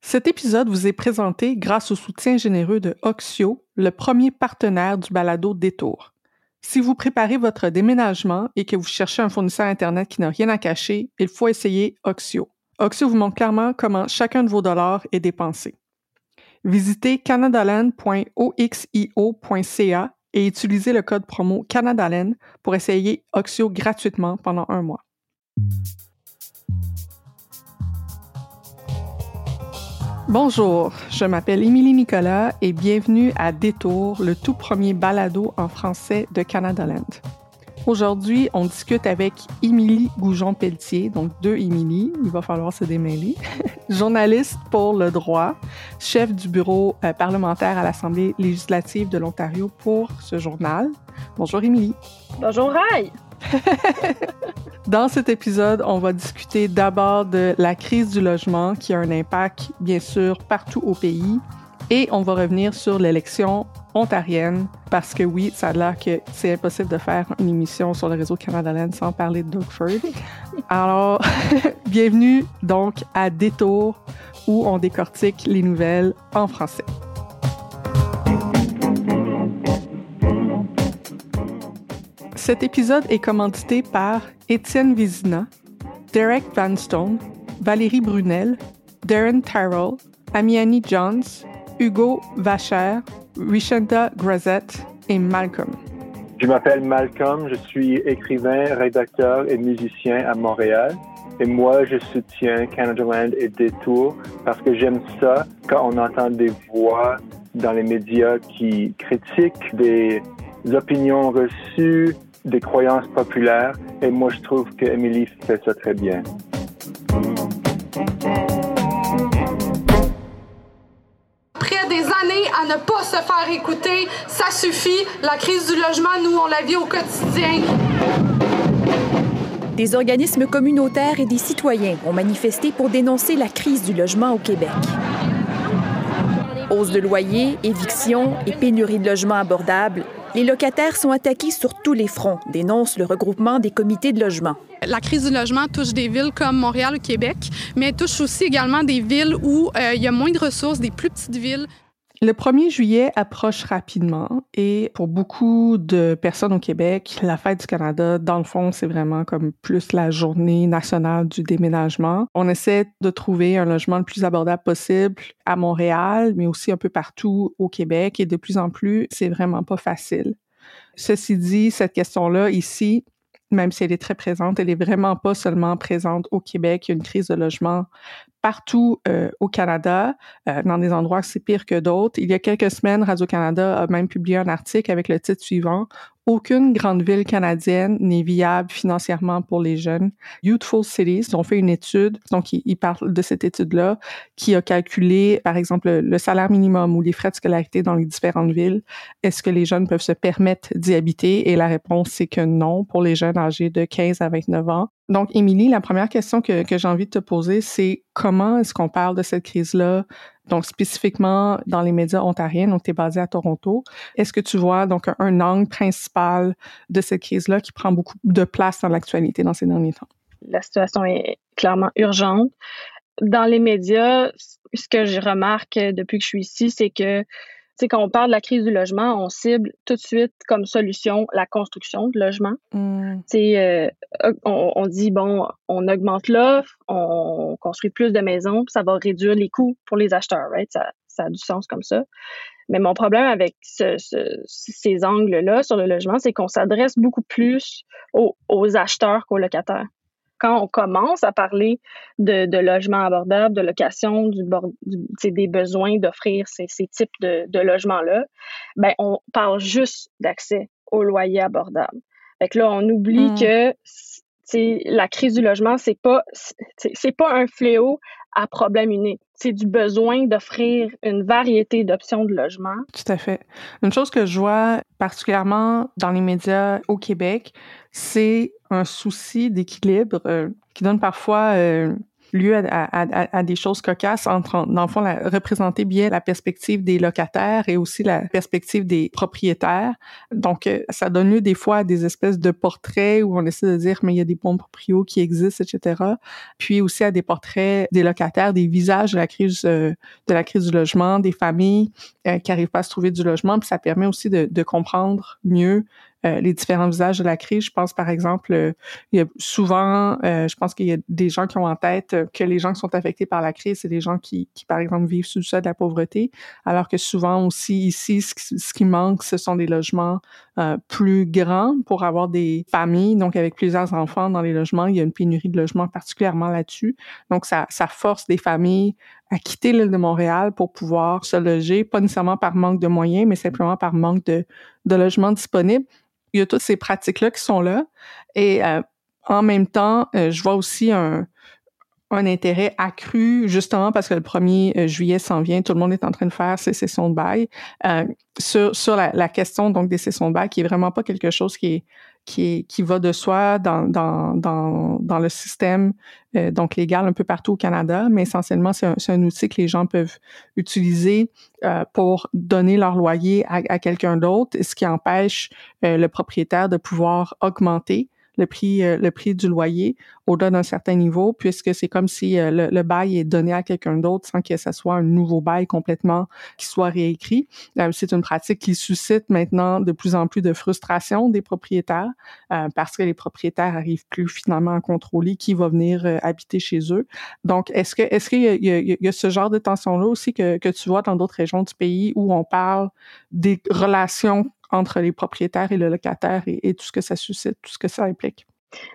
Cet épisode vous est présenté grâce au soutien généreux de Oxio, le premier partenaire du balado Détour. Si vous préparez votre déménagement et que vous cherchez un fournisseur Internet qui n'a rien à cacher, il faut essayer Oxio. Oxio vous montre clairement comment chacun de vos dollars est dépensé. Visitez canadaland.oxio.ca et utilisez le code promo Canadaland pour essayer Oxio gratuitement pendant un mois. Bonjour, je m'appelle Émilie Nicolas et bienvenue à Détour, le tout premier balado en français de Canadaland. Aujourd'hui, on discute avec Émilie Goujon-Pelletier, donc deux Émilie, il va falloir se démêler, journaliste pour le droit, chef du bureau euh, parlementaire à l'Assemblée législative de l'Ontario pour ce journal. Bonjour Émilie. Bonjour Ray. Dans cet épisode, on va discuter d'abord de la crise du logement qui a un impact, bien sûr, partout au pays. Et on va revenir sur l'élection ontarienne parce que oui, ça a l'air que c'est impossible de faire une émission sur le réseau Canada sans parler de Doug Ford. Alors, bienvenue donc à Détour où on décortique les nouvelles en français. Cet épisode est commandité par Étienne Vizina, Derek Vanstone, Valérie Brunel, Darren Tyrrell, Amiani Jones, Hugo Vacher, Richenda Grazette et Malcolm. Je m'appelle Malcolm, je suis écrivain, rédacteur et musicien à Montréal. Et moi, je soutiens Canada Land et Détour parce que j'aime ça quand on entend des voix dans les médias qui critiquent des opinions reçues, des croyances populaires. Et moi, je trouve que Emily fait ça très bien. Après des années à ne pas se faire écouter, ça suffit. La crise du logement, nous, on la vit au quotidien. Des organismes communautaires et des citoyens ont manifesté pour dénoncer la crise du logement au Québec. Hausse de loyers, évictions et pénurie de logements abordables, les locataires sont attaqués sur tous les fronts, dénonce le regroupement des comités de logement. La crise du logement touche des villes comme Montréal ou Québec, mais touche aussi également des villes où euh, il y a moins de ressources, des plus petites villes. Le 1er juillet approche rapidement et pour beaucoup de personnes au Québec, la fête du Canada, dans le fond, c'est vraiment comme plus la journée nationale du déménagement. On essaie de trouver un logement le plus abordable possible à Montréal, mais aussi un peu partout au Québec et de plus en plus, c'est vraiment pas facile. Ceci dit, cette question-là ici, même si elle est très présente, elle est vraiment pas seulement présente au Québec. Il y a une crise de logement partout euh, au Canada, euh, dans des endroits c'est pire que d'autres. Il y a quelques semaines, Radio-Canada a même publié un article avec le titre suivant aucune grande ville canadienne n'est viable financièrement pour les jeunes. Youthful Cities ont fait une étude, donc ils, parlent de cette étude-là, qui a calculé, par exemple, le, salaire minimum ou les frais de scolarité dans les différentes villes. Est-ce que les jeunes peuvent se permettre d'y habiter? Et la réponse, c'est que non pour les jeunes âgés de 15 à 29 ans. Donc, Émilie, la première question que, que j'ai envie de te poser, c'est comment est-ce qu'on parle de cette crise-là? Donc spécifiquement dans les médias ontariens, donc tu es basé à Toronto. Est-ce que tu vois donc un, angle principal de cette crise-là qui prend beaucoup de place dans l'actualité dans ces derniers temps? La situation est clairement urgente. Dans les médias, ce que je remarque depuis que je suis ici, c'est que sais, quand on parle de la crise du logement, on cible tout de suite comme solution la construction de logements. Euh, on, on, dit, bon, on augmente l'offre, on construit plus de maisons, ça va réduire les coûts pour les acheteurs, right? Ça, ça a du sens comme ça. Mais mon problème avec ce, ces angles-là sur le logement, c'est qu'on s'adresse beaucoup plus aux, aux acheteurs qu'aux locataires quand on commence à parler de, de logement abordable, de location, du, du des besoins d'offrir ces, ces, types de, de logements-là, ben on parle juste d'accès au loyer abordable. Fait que là, on oublie mmh. que la crise du logement, c'est pas c'est pas un fléau à problème unique. C'est du besoin d'offrir une variété d'options de logement. Tout à fait. Une chose que je vois particulièrement dans les médias au Québec, c'est un souci d'équilibre euh, qui donne parfois euh, lieu à, à, à, des choses cocasses entre, dans le fond, la, représenter bien la perspective des locataires et aussi la perspective des propriétaires. Donc, euh, ça donne lieu des fois à des espèces de portraits où on essaie de dire, mais il y a des bons proprios qui existent, etc. Puis aussi à des portraits des locataires, des visages de la crise, euh, de la crise du logement, des familles euh, qui arrivent pas à se trouver du logement. Puis ça permet aussi de, de comprendre mieux euh, les différents visages de la crise. Je pense, par exemple, euh, il y a souvent, euh, je pense qu'il y a des gens qui ont en tête que les gens qui sont affectés par la crise, c'est des gens qui, qui, par exemple, vivent sous le seuil de la pauvreté, alors que souvent aussi ici, ce qui, ce qui manque, ce sont des logements plus grands pour avoir des familles, donc avec plusieurs enfants dans les logements. Il y a une pénurie de logements particulièrement là-dessus. Donc, ça, ça force des familles à quitter l'île de Montréal pour pouvoir se loger, pas nécessairement par manque de moyens, mais simplement par manque de, de logements disponibles il y a toutes ces pratiques-là qui sont là. Et euh, en même temps, euh, je vois aussi un, un intérêt accru, justement parce que le 1er euh, juillet s'en vient, tout le monde est en train de faire ses sessions de bail, euh, sur, sur la, la, question donc des sessions de bail, qui est vraiment pas quelque chose qui est qui, va de soi dans, le système euh, donc légal un peu partout au Canada, mais essentiellement, c'est un, outil que les gens peuvent utiliser euh, pour donner leur loyer à, à quelqu'un d'autre, ce qui empêche euh, le propriétaire de pouvoir augmenter le prix, euh, le prix du loyer au-delà d'un certain niveau, puisque c'est comme si euh, le, bail est donné à quelqu'un d'autre sans que ce soit un nouveau bail complètement qui soit réécrit. Euh, c'est une pratique qui suscite maintenant de plus en plus de frustration des propriétaires parce que les propriétaires arrivent plus finalement à contrôler qui va venir habiter chez eux. Donc, est-ce que est-ce qu'il y, y, y, a ce genre de tension-là aussi que, que tu vois dans d'autres régions du pays où on parle des relations entre les propriétaires et le locataire et, tout ce que ça suscite, tout ce que ça implique.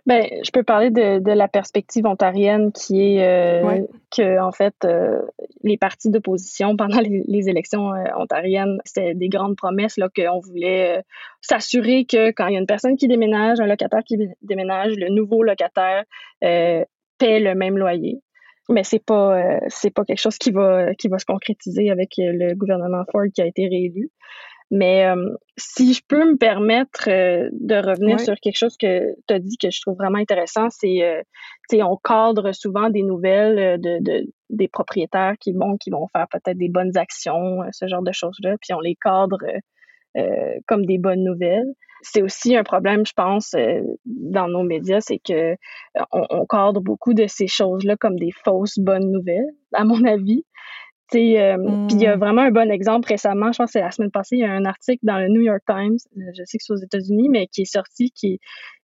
Ben, je peux parler de, de la perspective ontarienne qui est euh, que en fait euh, les partis d'opposition pendant les, élections euh, ontariennes c'était des grandes promesses là qu'on voulait s'assurer que quand il y a une personne qui déménage, un locataire qui déménage, le nouveau locataire paie le même loyer. Mais c'est pas c'est pas quelque chose qui va qui va se concrétiser avec le gouvernement Ford qui a été réélu. Mais euh, si je peux me permettre euh, de revenir sur quelque chose que tu as dit que je trouve vraiment intéressant, c'est euh, on cadre souvent des nouvelles euh, de, de, des propriétaires qui vont qui vont faire peut-être des bonnes actions, ce genre de choses-là, puis on les cadre comme des bonnes nouvelles. C'est aussi un problème, je pense, dans nos médias, c'est que on, on cadre beaucoup de ces choses-là comme des fausses bonnes nouvelles, à mon avis. Euh, Puis il y a mm. vraiment un bon exemple récemment, je pense que c'est la semaine passée, il y a un article dans le New York Times, euh, je sais que c'est aux États-Unis, mais qui est sorti, qui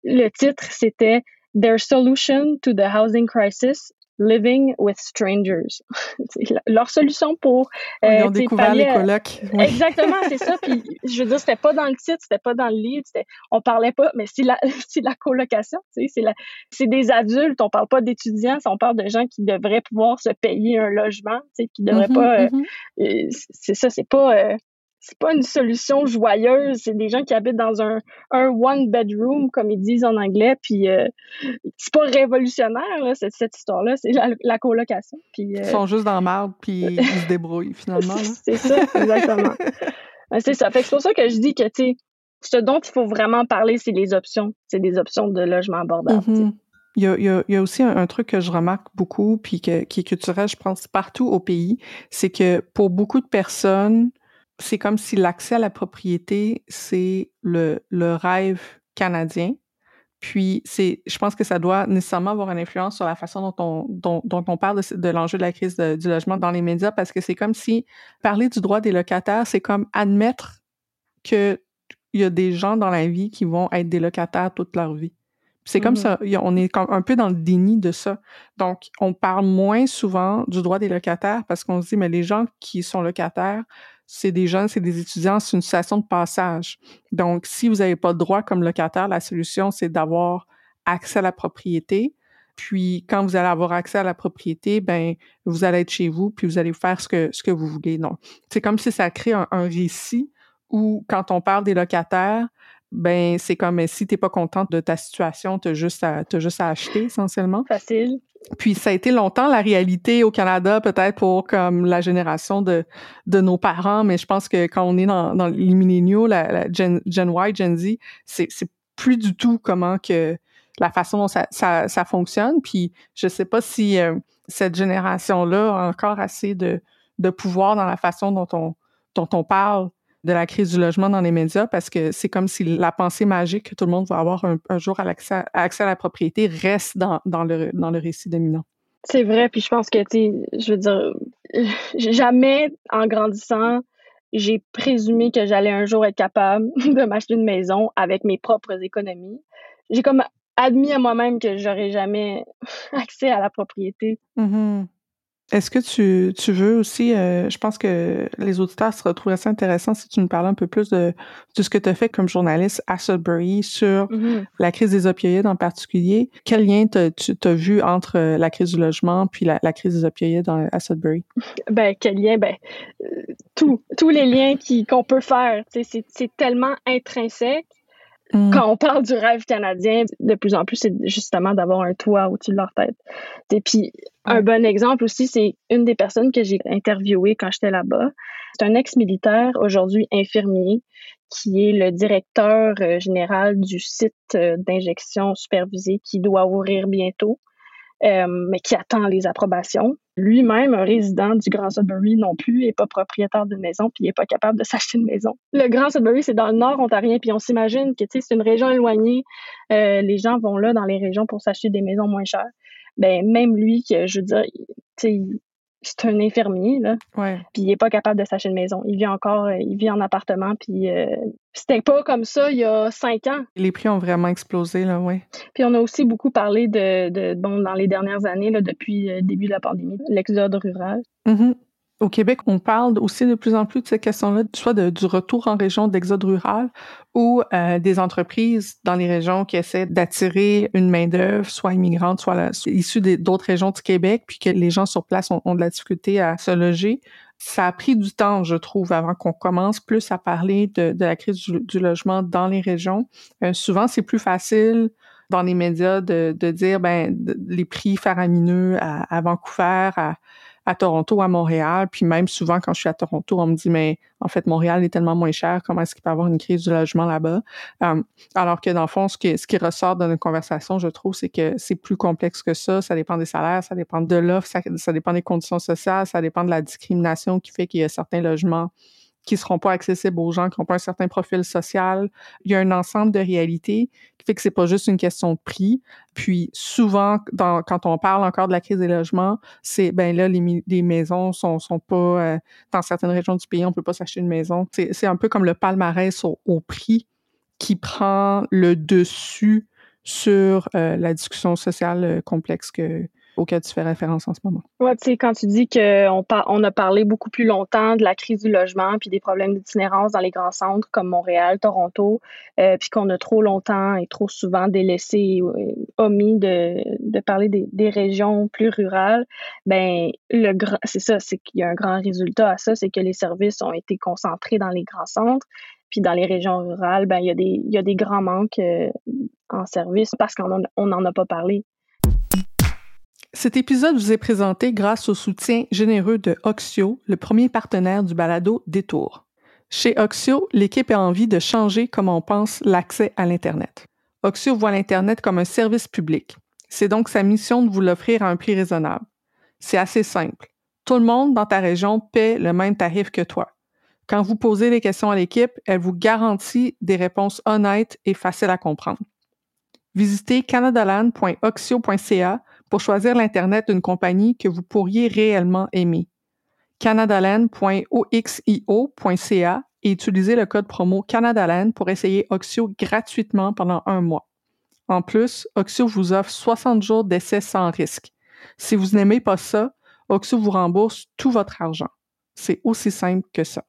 le titre c'était Their Solution to the Housing Crisis Living with Strangers. leur solution pour. Euh, Ils ont découvert les colocs. Exactement, c'est ça. Puis, je veux dire, c'était pas dans le titre, c'était pas dans le livre, on parlait pas, mais c'est la, la colocation, c'est des adultes, on parle pas d'étudiants, on parle de gens qui devraient pouvoir se payer un logement, qui devraient mm-hmm, pas. Euh, mm-hmm. euh, c'est ça, c'est pas. Euh, c'est pas une solution joyeuse. C'est des gens qui habitent dans un, un one bedroom, comme ils disent en anglais. Puis euh, c'est pas révolutionnaire là, cette, cette histoire-là. C'est la, colocation. Puis, euh, Ils sont juste dans le marbre puis ils se débrouillent finalement. c'est ça, exactement. c'est ça. Fait que c'est pour ça que je dis que tu ce dont il faut vraiment parler, c'est les options. C'est des options de logement abordable. Mm-hmm. Il y, a, il, y a, il y a, aussi un, truc que je remarque beaucoup, puis que, qui est culturel, je pense, partout au pays, c'est que pour beaucoup de personnes, c'est comme si l'accès à la propriété, c'est le, le rêve canadien, Puis, c'est, je pense que ça doit nécessairement avoir une influence sur la façon dont on, dont, dont on parle de, de l'enjeu de la crise du logement dans les médias, parce que c'est comme si parler du droit des locataires, c'est comme admettre qu'il y a des gens dans la vie qui vont être des locataires toute leur vie. C'est comme mm-hmm. ça, on est un peu dans le déni de ça. Donc, on parle moins souvent du droit des locataires parce qu'on se dit, mais les gens qui sont locataires, c'est des jeunes, c'est des étudiants, c'est une situation de passage. Donc, si vous n'avez pas de droit comme locataire, la solution, c'est d'avoir accès à la propriété. Puis, quand vous allez avoir accès à la propriété, ben, vous allez être chez vous, puis vous allez faire ce que, ce que vous voulez. Donc, c'est comme si ça crée un, récit où, quand on parle des locataires, ben, c'est comme si tu n'es pas contente de ta situation, tu as juste à, juste à acheter, essentiellement. Facile. Puis ça a été longtemps la réalité au Canada, peut-être pour comme la génération de, de nos parents, mais je pense que quand on est dans, dans les milléniaux, la, Gen, Gen, Y, Gen Z, c'est, c'est plus du tout comment que la façon dont ça, ça, ça fonctionne. Puis je sais pas si euh, cette génération-là a encore assez de, de pouvoir dans la façon dont on, dont on parle de la crise du logement dans les médias parce que c'est comme si la pensée magique que tout le monde va avoir un, jour à l'accès, accès à la propriété reste dans, dans, le, dans le récit dominant. C'est vrai, puis je pense que, tu je veux dire, jamais en grandissant, j'ai présumé que j'allais un jour être capable de m'acheter une maison avec mes propres économies. J'ai comme admis à moi-même que j'aurais jamais accès à la propriété. Mm-hmm. Est-ce que tu, tu veux aussi, euh, je pense que les auditeurs se retrouveraient assez intéressant si tu nous parlais un peu plus de, de ce que tu as fait comme journaliste à Sudbury sur mm-hmm. la crise des opioïdes en particulier. Quel lien tu as vu entre euh, la crise du logement puis la, la crise des opioïdes à Sudbury? Ben, quel lien? Ben, euh, tous les liens qu'on peut faire. C'est tellement intrinsèque Mm. Quand on parle du rêve canadien, de plus en plus, c'est justement d'avoir un toit au-dessus de leur tête. Et puis, un bon exemple aussi, c'est une des personnes que j'ai interviewées quand j'étais là-bas. C'est un ex-militaire, aujourd'hui infirmier, qui est le directeur euh, général du site euh, d'injection supervisée qui doit ouvrir bientôt. Euh, mais qui attend les approbations. Lui-même, un résident du Grand Sudbury non plus, n'est pas propriétaire d'une maison, puis il n'est pas capable de s'acheter une maison. Le Grand Sudbury, c'est dans le nord ontarien, puis on s'imagine que c'est une région éloignée. Euh, les gens vont là dans les régions pour s'acheter des maisons moins chères. Ben même lui, je veux dire, c'est un infirmier, là. Puis il est pas capable de s'acheter une maison. Il vit encore, euh, il vit en appartement, puis euh, c'était pas comme ça il y a cinq ans. Les prix ont vraiment explosé, là, oui. Puis on a aussi beaucoup parlé de, de bon, dans les dernières années, là, depuis le début de la pandémie, l'exode rural. Mm-hmm. Au Québec, on parle aussi de plus en plus de ces questions-là, soit du retour en région d'exode rural ou euh, des entreprises dans les régions qui essaient d'attirer une main-d'œuvre, soit immigrante, soit, issue d'autres régions du Québec, puis que les gens sur place ont, de la difficulté à se loger. Ça a pris du temps, je trouve, avant qu'on commence plus à parler de, la crise du, logement dans les régions. Euh, souvent, c'est plus facile dans les médias de, dire ben les prix faramineux à, à Vancouver, à, à Toronto, à Montréal. Puis même souvent, quand je suis à Toronto, on me dit, mais en fait, Montréal est tellement moins cher, comment est-ce qu'il peut y avoir une crise du logement là-bas? Euh, alors que dans le fond, ce qui, ressort de nos conversations, je trouve, c'est que c'est plus complexe que ça. Ça dépend des salaires, ça dépend de l'offre, ça dépend des conditions sociales, ça dépend de la discrimination qui fait qu'il y a certains logements qui seront pas accessibles aux gens qui n'ont pas un certain profil social. Il y a un ensemble de réalités qui fait que c'est pas juste une question de prix. Puis souvent, dans, quand on parle encore de la crise des logements, c'est ben là les, les, maisons sont sont pas euh, dans certaines régions du pays, on peut pas s'acheter une maison. C'est un peu comme le palmarès au, au prix qui prend le dessus sur euh, la discussion sociale euh, complexe que auquel tu fais référence en ce moment. Oui, tu sais, quand tu dis qu'on on a parlé beaucoup plus longtemps de la crise du logement puis des problèmes d'itinérance dans les grands centres comme Montréal, Toronto, euh, puis qu'on a trop longtemps et trop souvent délaissé, euh, omis de, parler des, régions plus rurales, ben le c'est ça, c'est qu'il y a un grand résultat à ça, c'est que les services ont été concentrés dans les grands centres. Puis dans les régions rurales, ben, il, y a des, grands manques euh, en services parce qu'on n'en a pas parlé. Cet épisode vous est présenté grâce au soutien généreux de Oxio, le premier partenaire du balado Détour. Chez Oxio, l'équipe a envie de changer comment on pense l'accès à l'Internet. Oxio voit l'Internet comme un service public. C'est donc sa mission de vous l'offrir à un prix raisonnable. C'est assez simple. Tout le monde dans ta région paie le même tarif que toi. Quand vous posez les questions à l'équipe, elle vous garantit des réponses honnêtes et faciles à comprendre. Visitez canadaland.oxio.ca pour choisir l'Internet d'une compagnie que vous pourriez réellement aimer. canadaland.oxio.ca et utilisez le code promo Canadaland pour essayer Oxio gratuitement pendant un mois. En plus, Oxio vous offre 60 jours d'essai sans risque. Si vous n'aimez pas ça, Oxio vous rembourse tout votre argent. C'est aussi simple que ça.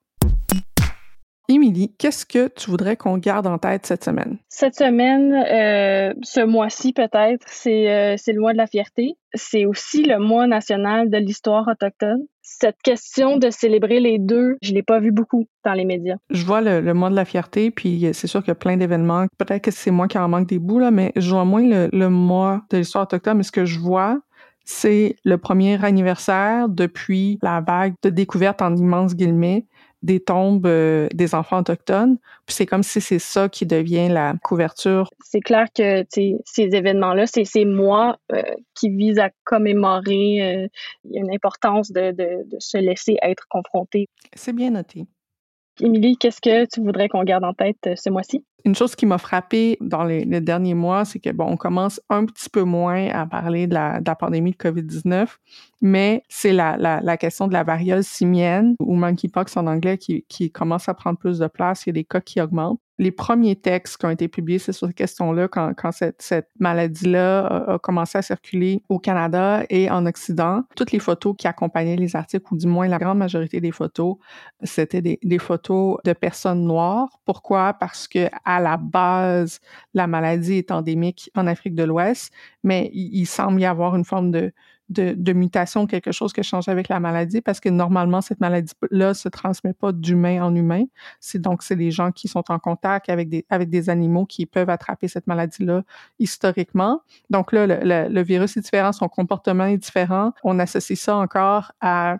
Émilie, qu'est-ce que tu voudrais qu'on garde en tête cette semaine? Cette semaine, euh, ce mois-ci peut-être, euh, c'est le mois de la fierté. C'est aussi le mois national de l'histoire autochtone. Cette question de célébrer les deux, je l'ai pas vu beaucoup dans les médias. Je vois le, mois de la fierté, puis c'est sûr qu'il y a plein d'événements. Peut-être que c'est moi qui en manque des bouts, là, mais je vois moins le, le mois de l'histoire autochtone. Mais ce que je vois, c'est le premier anniversaire depuis la vague de découverte en immenses guillemets des tombes euh, des enfants autochtones. Puis c'est comme si c'est ça qui devient la couverture. C'est clair que ces événements-là, c'est ces mois euh, qui visent à commémorer. Euh, une importance de, de, de se laisser être confronté. C'est bien noté. Émilie, qu'est-ce que tu voudrais qu'on garde en tête ce mois-ci? Une chose qui m'a frappée dans les, derniers mois, c'est que bon, on commence un petit peu moins à parler de la, pandémie de COVID-19, mais c'est la, question de la variole simienne ou monkeypox en anglais qui commence à prendre plus de place. Il y a des cas qui augmentent les premiers textes qui ont été publiés, c'est sur cette question-là, quand, quand cette, cette maladie-là a, commencé à circuler au Canada et en Occident. Toutes les photos qui accompagnaient les articles, ou du moins la grande majorité des photos, c'était des, des photos de personnes noires. Pourquoi? Parce que à la base, la maladie est endémique en Afrique de l'Ouest, mais il semble y avoir une forme de, de, mutation, quelque chose qui change avec la maladie, parce que normalement, cette maladie-là se transmet pas d'humain en humain. C'est donc, c'est les gens qui sont en contact avec des, avec des animaux qui peuvent attraper cette maladie-là historiquement. Donc là, le, le virus est différent, son comportement est différent. On associe ça encore à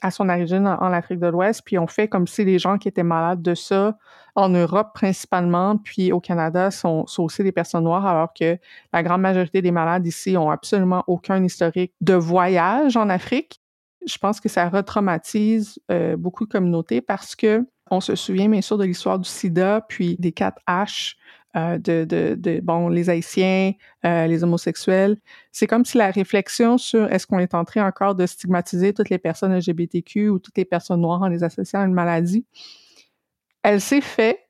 à son origine en, Afrique de l'Ouest, puis on fait comme si les gens qui étaient malades de ça en Europe principalement, puis au Canada, sont, aussi des personnes noires, alors que la grande majorité des malades ici ont absolument aucun historique de voyage en Afrique. Je pense que ça retraumatise euh, beaucoup de communautés parce que on se souvient bien sûr de l'histoire du sida, puis des 4 H, euh, de, de, de, bon, les Haïtiens, euh, les homosexuels. C'est comme si la réflexion sur est-ce qu'on est en train encore de stigmatiser toutes les personnes LGBTQ ou toutes les personnes noires en les associant à une maladie, elle s'est faite.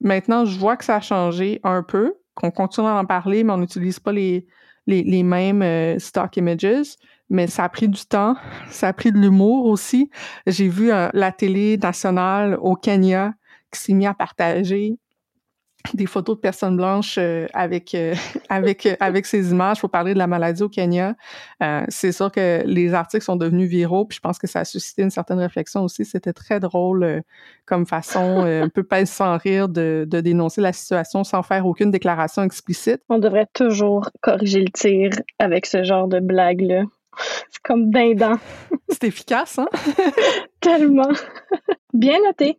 Maintenant, je vois que ça a changé un peu, qu'on continue à en parler, mais on n'utilise pas les, les, les mêmes euh, stock images. Mais ça a pris du temps, ça a pris de l'humour aussi. J'ai vu la télé nationale au Kenya qui s'est mis à partager des photos de personnes blanches euh, avec euh, avec euh, avec ces images pour parler de la maladie au Kenya. c'est sûr que les articles sont devenus viraux, puis je pense que ça a suscité une certaine réflexion aussi. C'était très drôle comme façon, un peu pas sans rire, de, de dénoncer la situation sans faire aucune déclaration explicite. On devrait toujours corriger le tir avec ce genre de blague-là. C'est comme dindant. C'est efficace, hein? Tellement. Bien noté.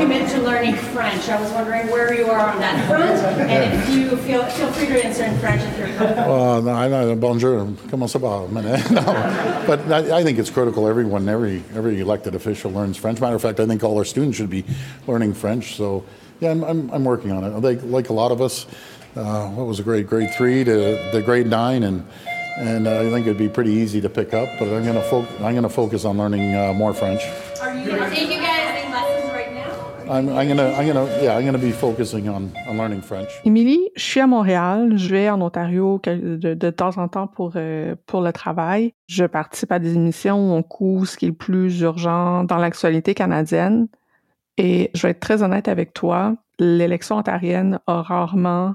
You commit to learning French. I was wondering where you are on that front, and if you feel feel free to answer in French if you're comfortable. Uh, no, I know. Bonjour. Comment ça va? no. But I, I, think it's critical. Everyone, every every elected official learns French. Matter of fact, I think all our students should be learning French. So, yeah, I'm I'm, I'm working on it. Like like a lot of us uh, what was a grade grade three to the grade nine, and and uh, I think it'd be pretty easy to pick up. But I'm gonna fo- I'm gonna focus on learning uh, more French. Are you take you guys Émilie, je suis à Montréal. Je vais en Ontario de, temps en temps pour euh, pour le travail. Je participe à des émissions où on couvre ce qui est le plus urgent dans l'actualité canadienne. Et je vais être très honnête avec toi, l'élection ontarienne a rarement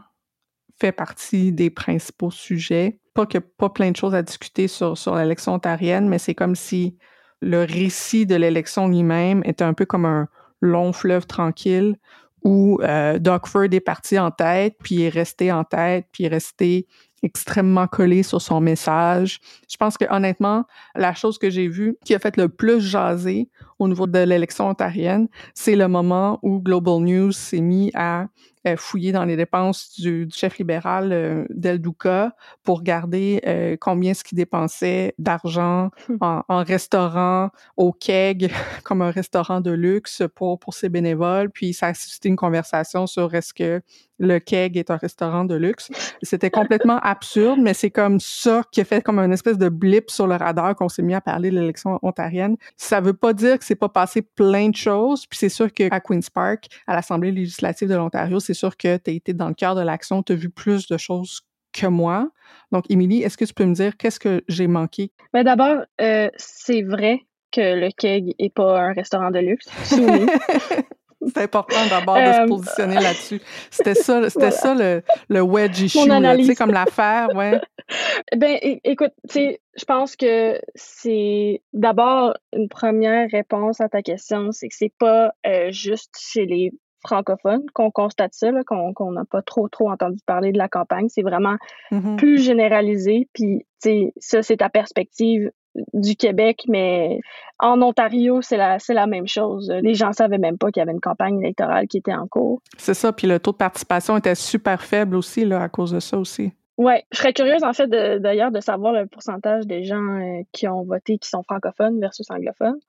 fait partie des principaux sujets. Pas que pas plein de choses à discuter sur, sur l'élection ontarienne, mais c'est comme si le récit de l'élection lui-même était un peu comme un long fleuve tranquille où euh, est parti en tête, puis est resté en tête, puis est resté extrêmement collé sur son message. Je pense que honnêtement, la chose que j'ai vue qui a fait le plus jaser au niveau de l'élection ontarienne, c'est le moment où Global News s'est mis à euh, fouiller dans les dépenses du, chef libéral euh, Del Duca pour regarder euh, combien ce qu'il dépensait d'argent hmm. en, en, restaurant au keg comme un restaurant de luxe pour pour ses bénévoles. Puis ça a suscité une conversation sur est-ce que le keg est un restaurant de luxe. C'était complètement absurde, mais c'est comme ça qui a fait comme une espèce de blip sur le radar qu'on s'est mis à parler de l'élection ontarienne. Ça veut pas dire que pas passé plein de choses. Puis c'est sûr qu'à Queen's Park, à l'Assemblée législative de l'Ontario, c'est sûr que tu as été dans le cœur de l'action, tu as vu plus de choses que moi. Donc, Émilie, est-ce que tu peux me dire qu'est-ce que j'ai manqué? Mais ben, d'abord, euh, c'est vrai que le keg est pas un restaurant de luxe. C'est important d'abord de se euh, positionner là-dessus. C'était ça, c'était ça le, le wedge issue, tu sais, comme l'affaire, ouais. Ben, écoute, tu sais, je pense que c'est d'abord une première réponse à ta question, c'est que c'est pas euh, juste chez les francophones qu'on constate ça, qu'on n'a pas trop trop entendu parler de la campagne. C'est vraiment mm-hmm. plus généralisé. Puis, tu sais, ça, c'est ta perspective du Québec, mais en Ontario, c'est la, c'est la même chose. Les gens savaient même pas qu'il y avait une campagne électorale qui était en cours. C'est ça, puis le taux de participation était super faible aussi, là, à cause de ça aussi. Oui, je serais curieuse, en fait, d'ailleurs, de, savoir le pourcentage des gens euh, qui ont voté qui sont francophones versus anglophones.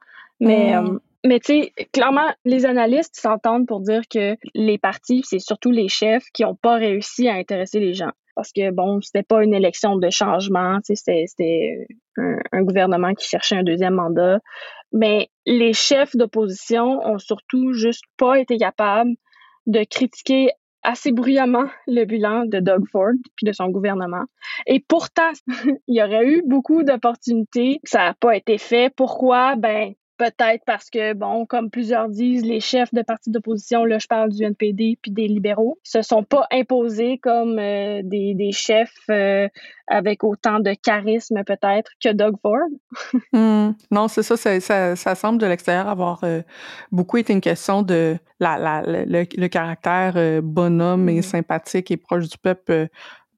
Mais, hmm. euh, mais tu sais, clairement, les analystes s'entendent pour dire que les partis, c'est surtout les chefs qui n'ont pas réussi à intéresser les gens parce que bon, c'était pas une élection de changement, c'était un, gouvernement qui cherchait un deuxième mandat. Mais les chefs d'opposition ont surtout juste pas été capables de critiquer assez bruyamment le bilan de Doug Ford puis de son gouvernement. Et pourtant, il y aurait eu beaucoup d'opportunités. Ça n'a pas été fait. Pourquoi? Ben, Peut-être parce que, bon, comme plusieurs disent, les chefs de partis d'opposition, là, je parle du NPD puis des libéraux, se sont pas imposés comme euh, des, des, chefs euh, avec autant de charisme, peut-être, que Doug Ford. Hmm. Non, c'est ça, ça, ça, semble de l'extérieur avoir euh, beaucoup été une question de la, la, le, caractère bonhomme et hmm. sympathique et proche du peuple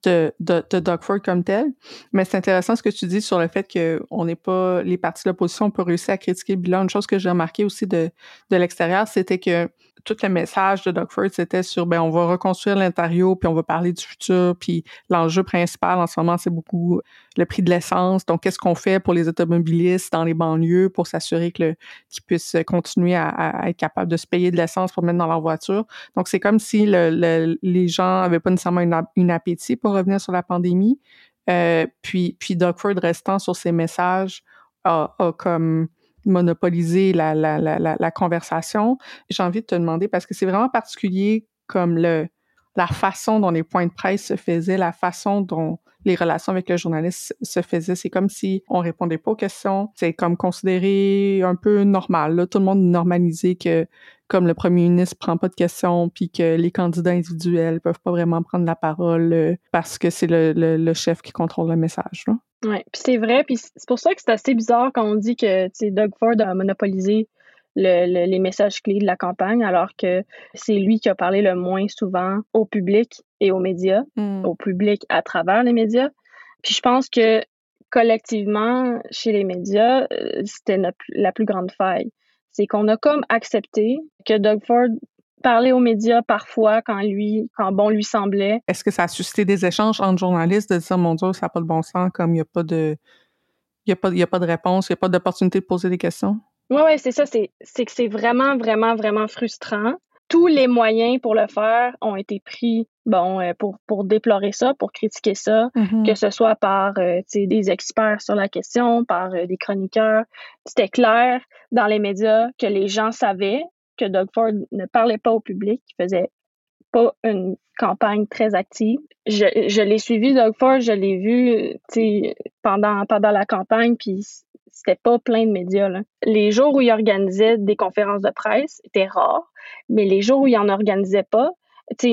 de, de, Doug Ford comme tel. Mais c'est intéressant ce que tu dis sur le fait qu'on n'est pas, les partis de l'opposition ont pas réussi à critiquer le bilan. Une chose que j'ai remarqué aussi de, de l'extérieur, c'était que tout le message de Doug c'était sur, ben, on va reconstruire l'Ontario, puis on va parler du futur, puis l'enjeu principal en ce moment, c'est beaucoup le prix de l'essence. Donc, qu'est-ce qu'on fait pour les automobilistes dans les banlieues pour s'assurer que qu'ils puissent continuer à, être capables de se payer de l'essence pour mettre dans leur voiture? Donc, c'est comme si le, les gens avaient pas nécessairement une, appétit pour revenir sur la pandémie. Euh, puis, puis Doug restant sur ses messages a comme monopoliser la, la, la, la conversation. J'ai envie de te demander, parce que c'est vraiment particulier comme le, la façon dont les points de presse se faisaient, la façon dont les relations avec le journaliste se faisaient. C'est comme si on répondait pas aux questions. C'est comme considéré un peu normal. Là. Tout le monde normalisait que comme le premier ministre prend pas de questions, puis que les candidats individuels peuvent pas vraiment prendre la parole euh, parce que c'est le, le, chef qui contrôle le message. Oui, puis c'est vrai, puis c'est pour ça que c'est assez bizarre quand on dit que Doug Ford a monopolisé le, les messages clés de la campagne, alors que c'est lui qui a parlé le moins souvent au public et aux médias, hmm. au public à travers les médias. Puis je pense que collectivement, chez les médias, euh, c'était la plus grande faille. C'est qu'on a comme accepté que Doug Ford parlait aux médias parfois quand lui, quand bon lui semblait. Est-ce que ça a suscité des échanges entre journalistes de dire, mon Dieu, ça n'a pas de bon sens, comme il n'y a pas de, il y a pas, il y a pas de réponse, il n'y a pas d'opportunité de poser des questions? Oui, oui, c'est ça. C'est, c'est que c'est vraiment, vraiment, vraiment frustrant. Tous les moyens pour le faire ont été pris, bon, euh, pour, pour déplorer ça, pour critiquer ça, mm-hmm. que ce soit par euh, des experts sur la question, par euh, des chroniqueurs. C'était clair dans les médias que les gens savaient que Doug Ford ne parlait pas au public, qu'il faisait pas une campagne très active. Je, je l'ai suivi, Doug Ford, je l'ai vu pendant, pendant la campagne, puis c'était pas plein de médias. Là. Les jours où il organisait des conférences de presse étaient rares, mais les jours où il en organisait pas,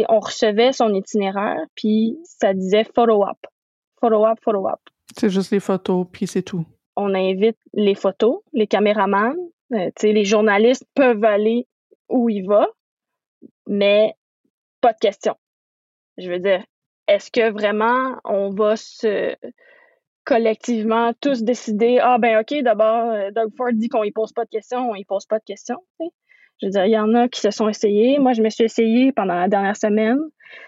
on recevait son itinéraire, puis ça disait photo up. Photo up, photo up. C'est juste les photos, puis c'est tout. on invite les photos, les caméramans, euh, les journalistes peuvent aller où ils vont, mais pas de question. Je veux dire, est-ce que vraiment on va se collectivement tous décider ah ben ok d'abord euh, Doug Ford dit qu'on y pose pas de questions, on y pose pas de questions. Je veux dire, il y en a qui se sont essayés. Moi, je me suis essayée pendant la dernière semaine.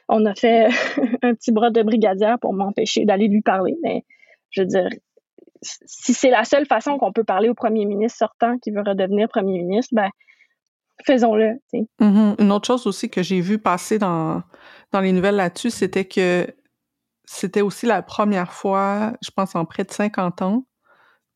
On a fait un petit bras de brigadière pour m'empêcher d'aller lui parler. Mais je veux dire, si c'est la seule façon qu'on peut parler au premier ministre sortant qui veut redevenir premier ministre, ben faisons-le. Mm-hmm. Une autre chose aussi que j'ai vu passer dans, dans les nouvelles là-dessus, c'était que c'était aussi la première fois, je pense en près de 50 ans,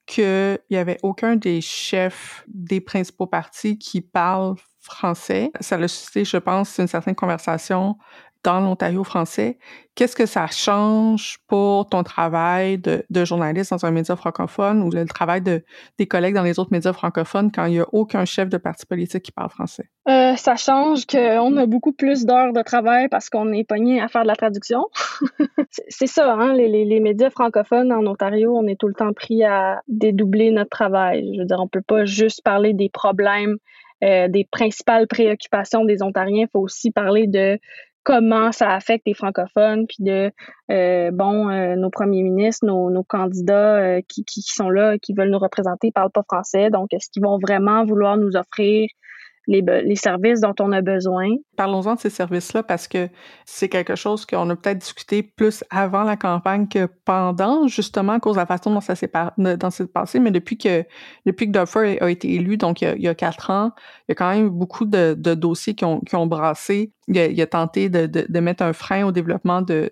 qu'il n'y avait aucun des chefs des principaux partis qui parlent français. Ça a suscité, je pense, une certaine conversation dans l'Ontario français. Qu'est-ce que ça change pour ton travail de, journaliste dans un média francophone ou le travail de des collègues dans les autres médias francophones quand il n'y a aucun chef de parti politique qui parle français? Euh, ça change qu'on a beaucoup plus d'heures de travail parce qu'on est pogné à faire de la traduction. c'est ça, hein, les, les, médias francophones en Ontario, on est tout le temps pris à dédoubler notre travail. Je veux dire, on peut pas juste parler des problèmes euh, des principales préoccupations des Ontariens. Il faut aussi parler de comment ça affecte les francophones, puis de, euh, bon, euh, nos premiers ministres, nos, nos candidats euh, qui, qui, sont là, qui veulent nous représenter, parlent pas français. Donc, est-ce qu'ils vont vraiment vouloir nous offrir les, services dont on a besoin. Parlons-en de ces services-là parce que c'est quelque chose qu'on a peut-être discuté plus avant la campagne que pendant, justement à cause de la façon dont ça s'est passé. Mais depuis que depuis que Duffer a été élu, donc il y a, quatre ans, il y a quand même beaucoup de, dossiers qui ont, qui ont brassé il a, tenté de, de, mettre un frein au développement de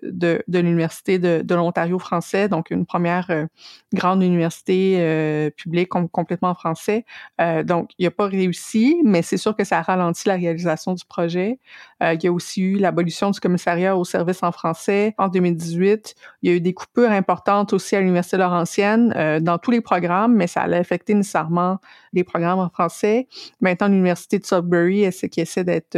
l'Université de, l'Ontario français, donc une première euh, grande université euh, publique complètement en français. Euh, donc, il n'a pas réussi, mais c'est que ça a ralenti la réalisation du projet. il y a aussi eu l'abolition du commissariat au service en français en 2018. Il y a eu des coupures importantes aussi à l'Université Laurentienne dans tous les programmes, mais ça allait affecter nécessairement les programmes en français. Maintenant, l'Université de Sudbury, ce qui essaie d'être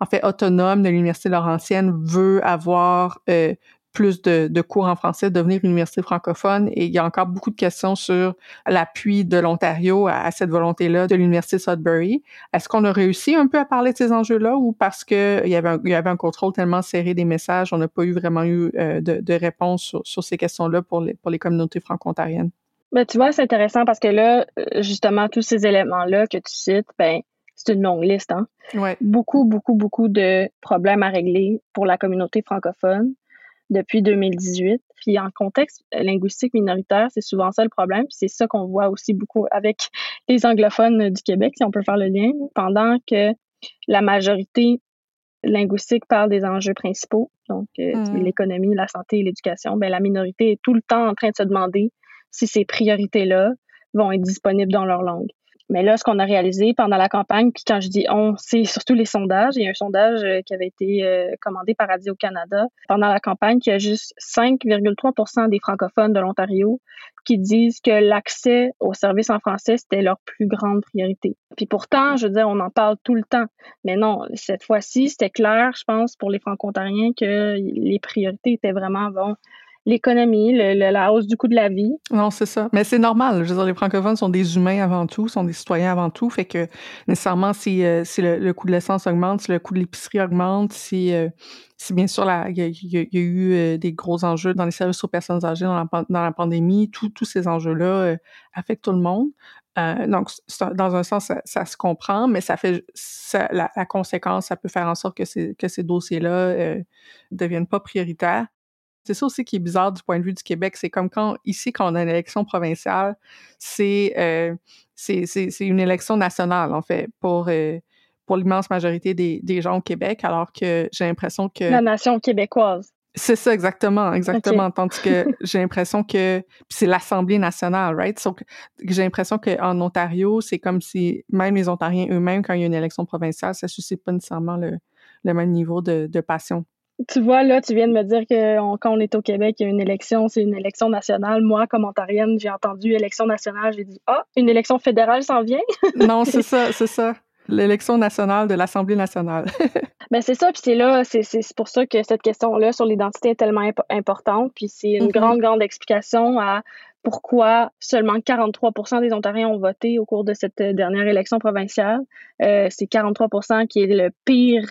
en fait autonome de l'Université Laurentienne veut avoir euh, plus de, de, cours en français, devenir une université francophone. Et il y a encore beaucoup de questions sur l'appui de l'Ontario à, cette volonté-là de l'Université Sudbury. Est-ce qu'on a réussi un peu à parler de ces enjeux-là ou parce qu'il y, avait un, y avait un contrôle tellement serré des messages, on n'a pas eu vraiment eu euh, de, de réponse sur, sur ces questions-là pour les, pour les communautés franco-ontariennes? Ben, tu vois, c'est intéressant parce que là, justement, tous ces éléments-là que tu cites, ben, c'est une longue liste. Hein? Beaucoup, beaucoup, beaucoup de problèmes à régler pour la communauté francophone depuis 2018. Puis en contexte linguistique minoritaire, c'est souvent ça le problème. Puis c'est ça qu'on voit aussi beaucoup avec les anglophones du Québec, si on peut faire le lien. Pendant que la majorité linguistique parle des enjeux principaux, donc euh, mm. l'économie, la santé l'éducation, ben, la minorité est tout le temps en train de se demander si ces priorités-là vont être disponibles dans leur langue. Mais là, ce qu'on a réalisé pendant la campagne, puis quand je dis on, c'est surtout les sondages. Il y a un sondage euh, qui avait été euh, commandé par Radio Canada pendant la campagne, qui a juste 5,3% des francophones de l'Ontario qui disent que l'accès aux services en français, c'était leur plus grande priorité. Puis pourtant, je veux dire, on en parle tout le temps. Mais non, cette fois-ci, c'était clair, je pense, pour les franco-ontariens que les priorités étaient vraiment, bon, l'économie, la hausse du coût de la vie. Non, c'est ça. Mais c'est normal. Je veux dire, les francophones sont des humains avant tout, sont des citoyens avant tout. Fait que nécessairement, si, euh, si le, coût de l'essence augmente, si le coût de l'épicerie augmente, si, euh, si bien sûr il y, a eu euh, des gros enjeux dans les services aux personnes âgées dans la, pandémie, tous ces enjeux-là affectent tout le monde. donc, dans un sens, ça, se comprend, mais ça fait la, la, conséquence, ça peut faire en sorte que ces, que ces dossiers-là euh, deviennent pas prioritaires. C'est ça aussi qui est bizarre du point de vue du Québec. C'est comme quand, ici, quand on a une élection provinciale, c'est euh, une élection nationale, en fait, pour, euh, pour l'immense majorité des, des, gens au Québec, alors que j'ai l'impression que... La nation québécoise. C'est ça, exactement, exactement. Tandis que j'ai l'impression que c'est l'Assemblée nationale, right? Donc, j'ai l'impression qu'en Ontario, c'est comme si même les Ontariens eux-mêmes, quand il y a une élection provinciale, ça suscite pas nécessairement le, le même niveau de, de passion. Tu vois, là, tu viens de me dire que quand on est au Québec, il y a une élection, c'est une élection nationale. Moi, comme ontarienne, j'ai entendu élection nationale, j'ai dit Ah, une élection fédérale s'en vient? non, c'est ça, c'est ça. L'élection nationale de l'Assemblée nationale. ben c'est ça, puis c'est là, c'est pour ça que cette question-là sur l'identité est tellement importante, puis c'est une mm-hmm. grande, grande explication à pourquoi seulement 43% des Ontariens ont voté au cours de cette dernière élection provinciale. Euh, c'est 43% qui est le pire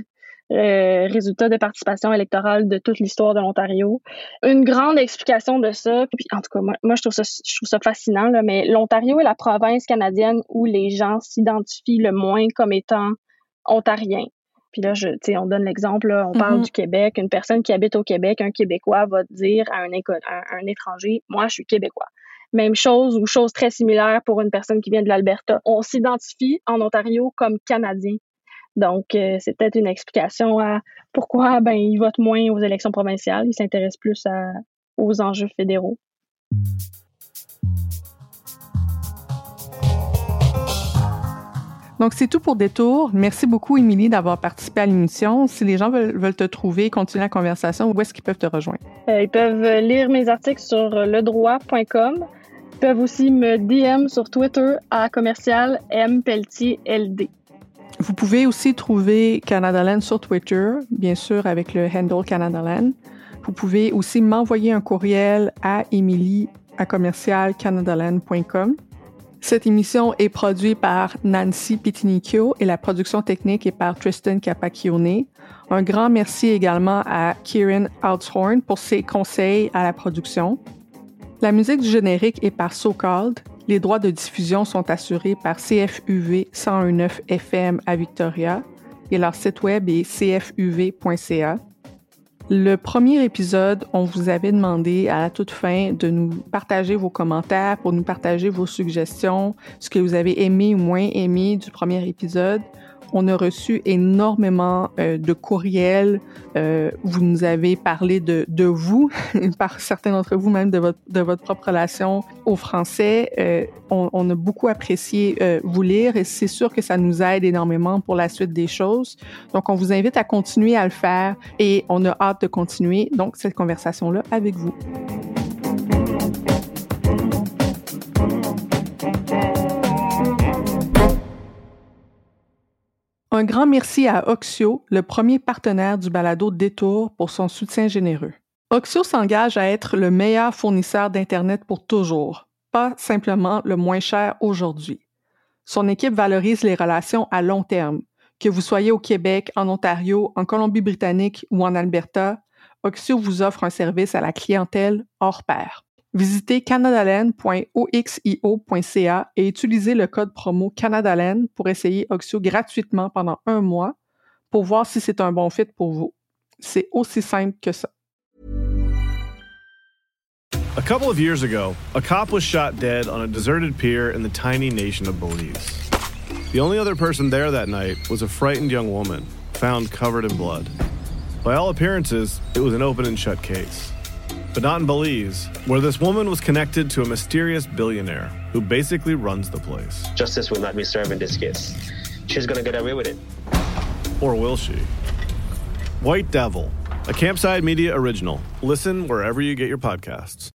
euh, résultat de participation électorale de toute l'histoire de l'Ontario. Une grande explication de ça, puis en tout cas, moi, moi je, trouve ça, je trouve ça fascinant, là, mais l'Ontario est la province canadienne où les gens s'identifient le moins comme étant ontariens. Puis là, je, on donne l'exemple, on parle mm-hmm. du Québec. Une personne qui habite au Québec, un Québécois va dire à un, un étranger, moi, je suis Québécois. Même chose ou chose très similaire pour une personne qui vient de l'Alberta. On s'identifie en Ontario comme Canadien. Donc, euh, c'est peut-être une explication à pourquoi ben, ils votent moins aux élections provinciales. Ils s'intéressent plus aux enjeux fédéraux. Donc, c'est tout pour Détour. Merci beaucoup, Émilie, d'avoir participé à l'émission. Si les gens veulent, te trouver, continuer la conversation, où est-ce qu'ils peuvent te rejoindre? Euh, ils peuvent lire mes articles sur ledroit.com. Ils peuvent aussi me DM sur Twitter à commercial M LD. Vous pouvez aussi trouver Canadaland sur Twitter, bien sûr avec le handle Canadaland. Vous pouvez aussi m'envoyer un courriel à Emily à commercialcanadaland.com. Cette émission est produite par Nancy Pitinicchio et la production technique est par Tristan Capacchione. Un grand merci également à Kieran Outshorn pour ses conseils à la production. La musique du générique est par So Called les droits de diffusion sont assurés par CFUV 101.9 FM à Victoria et leur site web est cfuv.ca. Le premier épisode, on vous avait demandé à la toute fin de nous partager vos commentaires, pour nous partager vos suggestions, ce que vous avez aimé ou moins aimé du premier épisode. On a reçu énormément euh, de courriels. Euh, vous nous avez parlé de, de vous, par certains d'entre vous même de votre, de votre propre relation au français. Euh, on, on, a beaucoup apprécié vous lire et c'est sûr que ça nous aide énormément pour la suite des choses. Donc, on vous invite à continuer à le faire et on a hâte de continuer donc cette conversation-là avec vous. Un grand merci à Oxio, le premier partenaire du balado Détour, pour son soutien généreux. Oxio s'engage à être le meilleur fournisseur d'Internet pour toujours, pas simplement le moins cher aujourd'hui. Son équipe valorise les relations à long terme. Que vous soyez au Québec, en Ontario, en Colombie-Britannique ou en Alberta, Oxio vous offre un service à la clientèle hors pair. Visitez canadalen.oxio.ca et utilisez le code promo Canadalen pour essayer Oxio gratuitement pendant un mois pour voir si c'est un bon fit pour vous. C'est aussi simple que ça. A couple of years ago, a cop was shot dead on a deserted pier in the tiny nation of Belize. The only other person there that night was a frightened young woman, found covered in blood. By all appearances, it was an open and shut case. But not in Belize, where this woman was connected to a mysterious billionaire who basically runs the place. Justice will not be served in this case. She's gonna get away with it. Or will she? White Devil, a Campside Media original. Listen wherever you get your podcasts.